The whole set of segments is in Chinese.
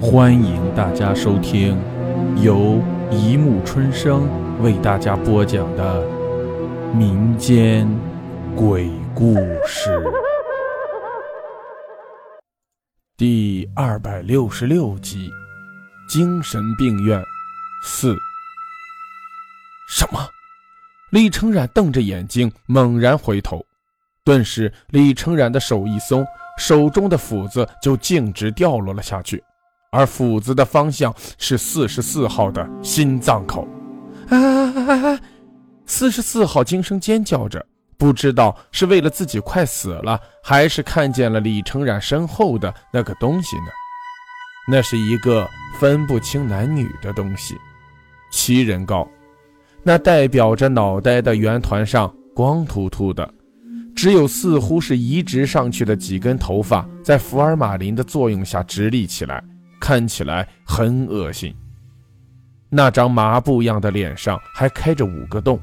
欢迎大家收听由一木春生为大家播讲的民间鬼故事第二百六十六集《精神病院四》。什么？李成染瞪着眼睛，猛然回头，顿时李成染的手一松，手中的斧子就径直掉落了下去。而斧子的方向是四十四号的心脏口，啊！四十四号惊声尖叫着，不知道是为了自己快死了，还是看见了李成染身后的那个东西呢？那是一个分不清男女的东西，七人高，那代表着脑袋的圆团上光秃秃的，只有似乎是移植上去的几根头发，在福尔马林的作用下直立起来。看起来很恶心。那张麻布样的脸上还开着五个洞，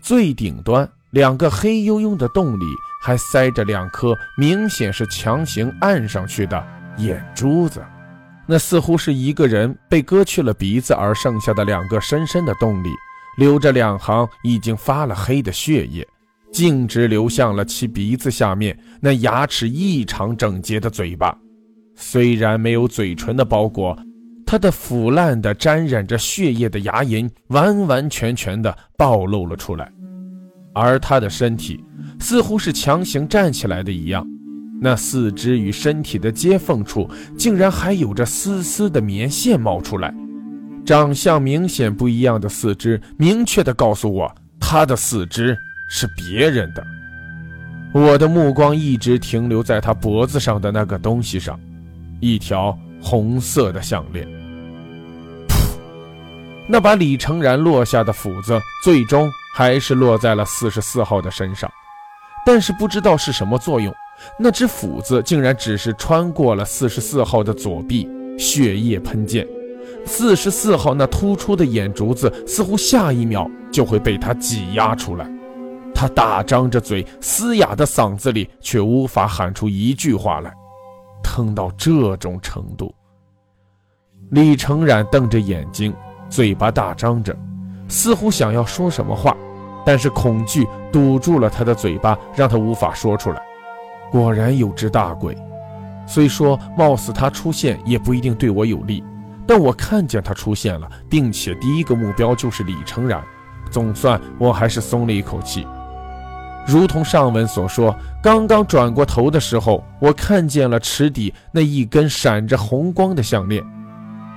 最顶端两个黑黝黝的洞里还塞着两颗明显是强行按上去的眼珠子。那似乎是一个人被割去了鼻子而剩下的两个深深的洞里，流着两行已经发了黑的血液，径直流向了其鼻子下面那牙齿异常整洁的嘴巴。虽然没有嘴唇的包裹，他的腐烂的、沾染着血液的牙龈完完全全的暴露了出来，而他的身体似乎是强行站起来的一样，那四肢与身体的接缝处竟然还有着丝丝的棉线冒出来。长相明显不一样的四肢，明确的告诉我，他的四肢是别人的。我的目光一直停留在他脖子上的那个东西上。一条红色的项链。噗！那把李成然落下的斧子，最终还是落在了四十四号的身上。但是不知道是什么作用，那只斧子竟然只是穿过了四十四号的左臂，血液喷溅。四十四号那突出的眼珠子，似乎下一秒就会被他挤压出来。他大张着嘴，嘶哑的嗓子里却无法喊出一句话来。疼到这种程度，李成染瞪着眼睛，嘴巴大张着，似乎想要说什么话，但是恐惧堵住了他的嘴巴，让他无法说出来。果然有只大鬼，虽说貌似他出现也不一定对我有利，但我看见他出现了，并且第一个目标就是李成染，总算我还是松了一口气。如同上文所说，刚刚转过头的时候，我看见了池底那一根闪着红光的项链。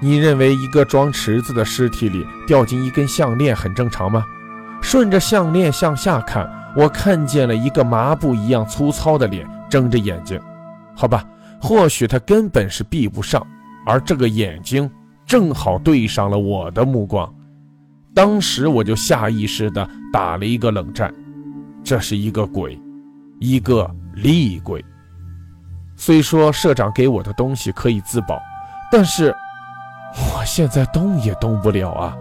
你认为一个装池子的尸体里掉进一根项链很正常吗？顺着项链向下看，我看见了一个麻布一样粗糙的脸，睁着眼睛。好吧，或许他根本是闭不上，而这个眼睛正好对上了我的目光。当时我就下意识地打了一个冷战。这是一个鬼，一个厉鬼。虽说社长给我的东西可以自保，但是我现在动也动不了啊！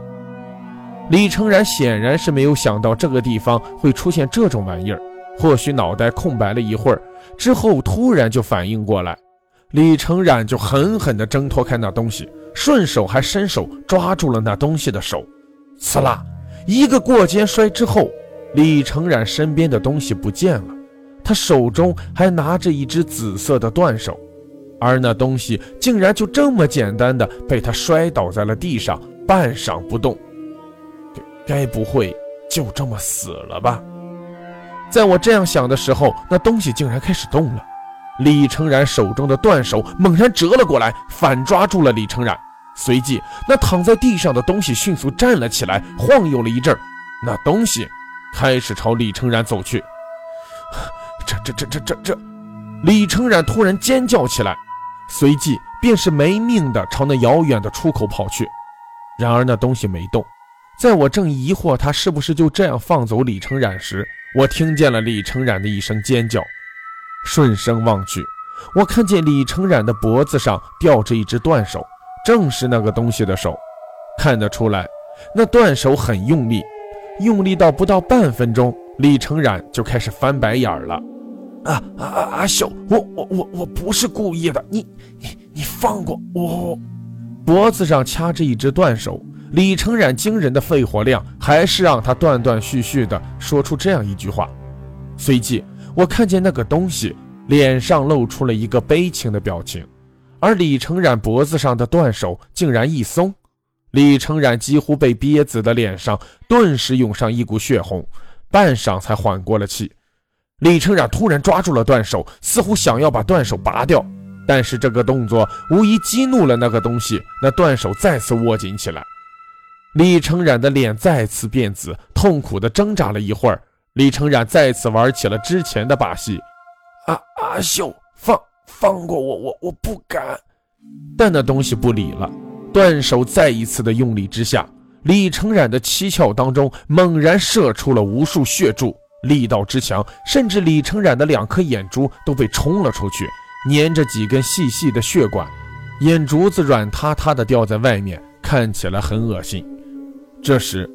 李成然显然是没有想到这个地方会出现这种玩意儿，或许脑袋空白了一会儿之后，突然就反应过来，李成然就狠狠地挣脱开那东西，顺手还伸手抓住了那东西的手，刺啦，一个过肩摔之后。李成染身边的东西不见了，他手中还拿着一只紫色的断手，而那东西竟然就这么简单的被他摔倒在了地上，半晌不动。该不会就这么死了吧？在我这样想的时候，那东西竟然开始动了。李成染手中的断手猛然折了过来，反抓住了李成染。随即，那躺在地上的东西迅速站了起来，晃悠了一阵，那东西。开始朝李成然走去，这这这这这这！李成然突然尖叫起来，随即便是没命的朝那遥远的出口跑去。然而那东西没动。在我正疑惑他是不是就这样放走李成染时，我听见了李成染的一声尖叫。顺声望去，我看见李成染的脖子上吊着一只断手，正是那个东西的手。看得出来，那断手很用力。用力到不到半分钟，李成染就开始翻白眼了。啊啊啊！秀，我我我我不是故意的，你你你放过我！脖子上掐着一只断手。李成染惊人的肺活量，还是让他断断续续的说出这样一句话。随即，我看见那个东西脸上露出了一个悲情的表情，而李成染脖子上的断手竟然一松，李成染几乎被憋死的脸上顿时涌上一股血红，半晌才缓过了气。李成染突然抓住了断手，似乎想要把断手拔掉，但是这个动作无疑激怒了那个东西，那断手再次握紧起来。李成染的脸再次变紫，痛苦地挣扎了一会儿。李成染再次玩起了之前的把戏：“阿阿秀，放放过我，我我不敢。”但那东西不理了。断手再一次的用力之下，李成染的七窍当中猛然射出了无数血柱，力道之强，甚至李成染的两颗眼珠都被冲了出去，粘着几根细细的血管，眼珠子软塌塌的掉在外面，看起来很恶心。这时，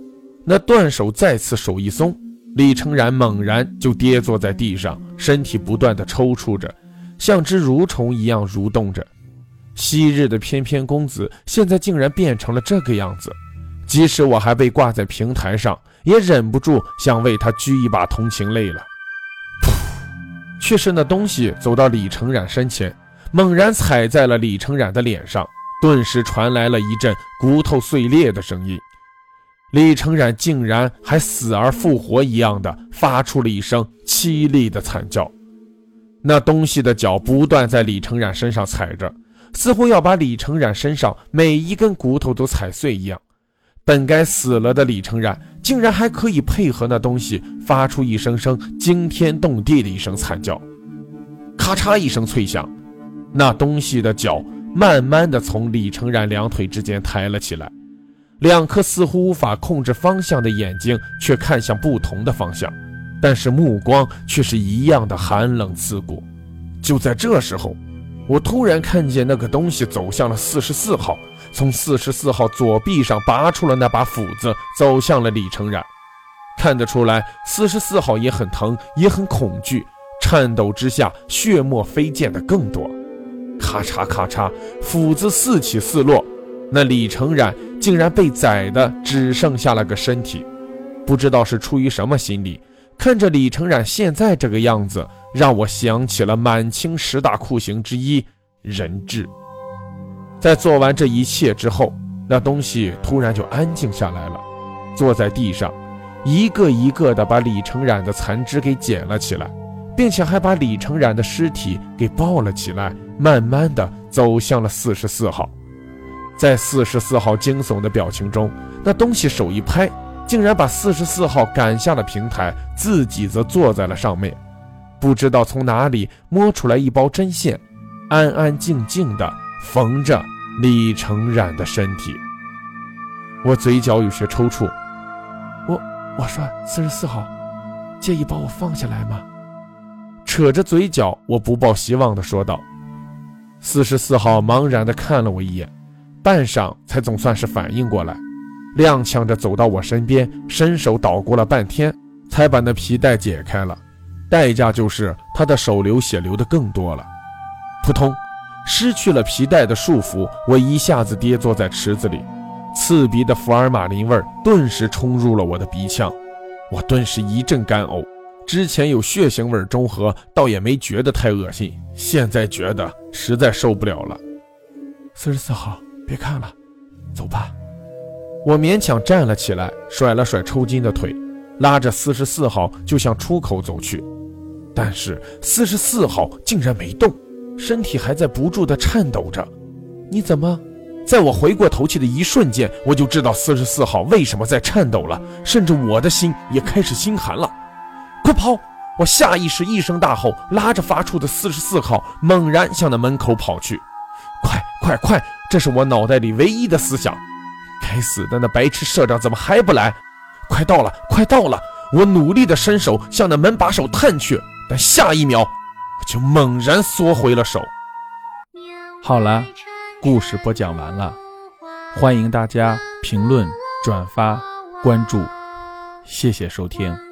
那断手再次手一松，李成染猛然就跌坐在地上，身体不断的抽搐着，像只蠕虫一样蠕动着。昔日的翩翩公子，现在竟然变成了这个样子。即使我还被挂在平台上，也忍不住想为他掬一把同情泪了。噗！却是那东西走到李成染身前，猛然踩在了李成染的脸上，顿时传来了一阵骨头碎裂的声音。李成染竟然还死而复活一样的发出了一声凄厉的惨叫，那东西的脚不断在李成染身上踩着，似乎要把李成染身上每一根骨头都踩碎一样。本该死了的李成染，竟然还可以配合那东西发出一声声惊天动地的一声惨叫。咔嚓一声脆响，那东西的脚慢慢的从李成染两腿之间抬了起来。两颗似乎无法控制方向的眼睛却看向不同的方向，但是目光却是一样的寒冷刺骨。就在这时候，我突然看见那个东西走向了四十四号，从四十四号左臂上拔出了那把斧子，走向了李成染。看得出来，四十四号也很疼，也很恐惧，颤抖之下，血沫飞溅的更多。咔嚓咔嚓，斧子四起四落。那李成染竟然被宰的只剩下了个身体，不知道是出于什么心理，看着李成染现在这个样子，让我想起了满清十大酷刑之一人质。在做完这一切之后，那东西突然就安静下来了，坐在地上，一个一个的把李成染的残肢给捡了起来，并且还把李成染的尸体给抱了起来，慢慢的走向了四十四号。在四十四号惊悚的表情中，那东西手一拍，竟然把四十四号赶下了平台，自己则坐在了上面。不知道从哪里摸出来一包针线，安安静静的缝着李成染的身体。我嘴角有些抽搐，我我说四十四号，介意把我放下来吗？扯着嘴角，我不抱希望的说道。四十四号茫然的看了我一眼。半晌才总算是反应过来，踉跄着走到我身边，伸手捣鼓了半天，才把那皮带解开了。代价就是他的手流血流的更多了。扑通，失去了皮带的束缚，我一下子跌坐在池子里，刺鼻的福尔马林味顿时冲入了我的鼻腔，我顿时一阵干呕。之前有血腥味中和，倒也没觉得太恶心，现在觉得实在受不了了。四十四号。别看了，走吧。我勉强站了起来，甩了甩抽筋的腿，拉着四十四号就向出口走去。但是四十四号竟然没动，身体还在不住地颤抖着。你怎么？在我回过头去的一瞬间，我就知道四十四号为什么在颤抖了，甚至我的心也开始心寒了。快跑！我下意识一声大吼，拉着发出的四十四号，猛然向那门口跑去。快快快！这是我脑袋里唯一的思想。该死的那白痴社长怎么还不来？快到了，快到了！我努力的伸手向那门把手探去，但下一秒我就猛然缩回了手。好了，故事播讲完了，欢迎大家评论、转发、关注，谢谢收听。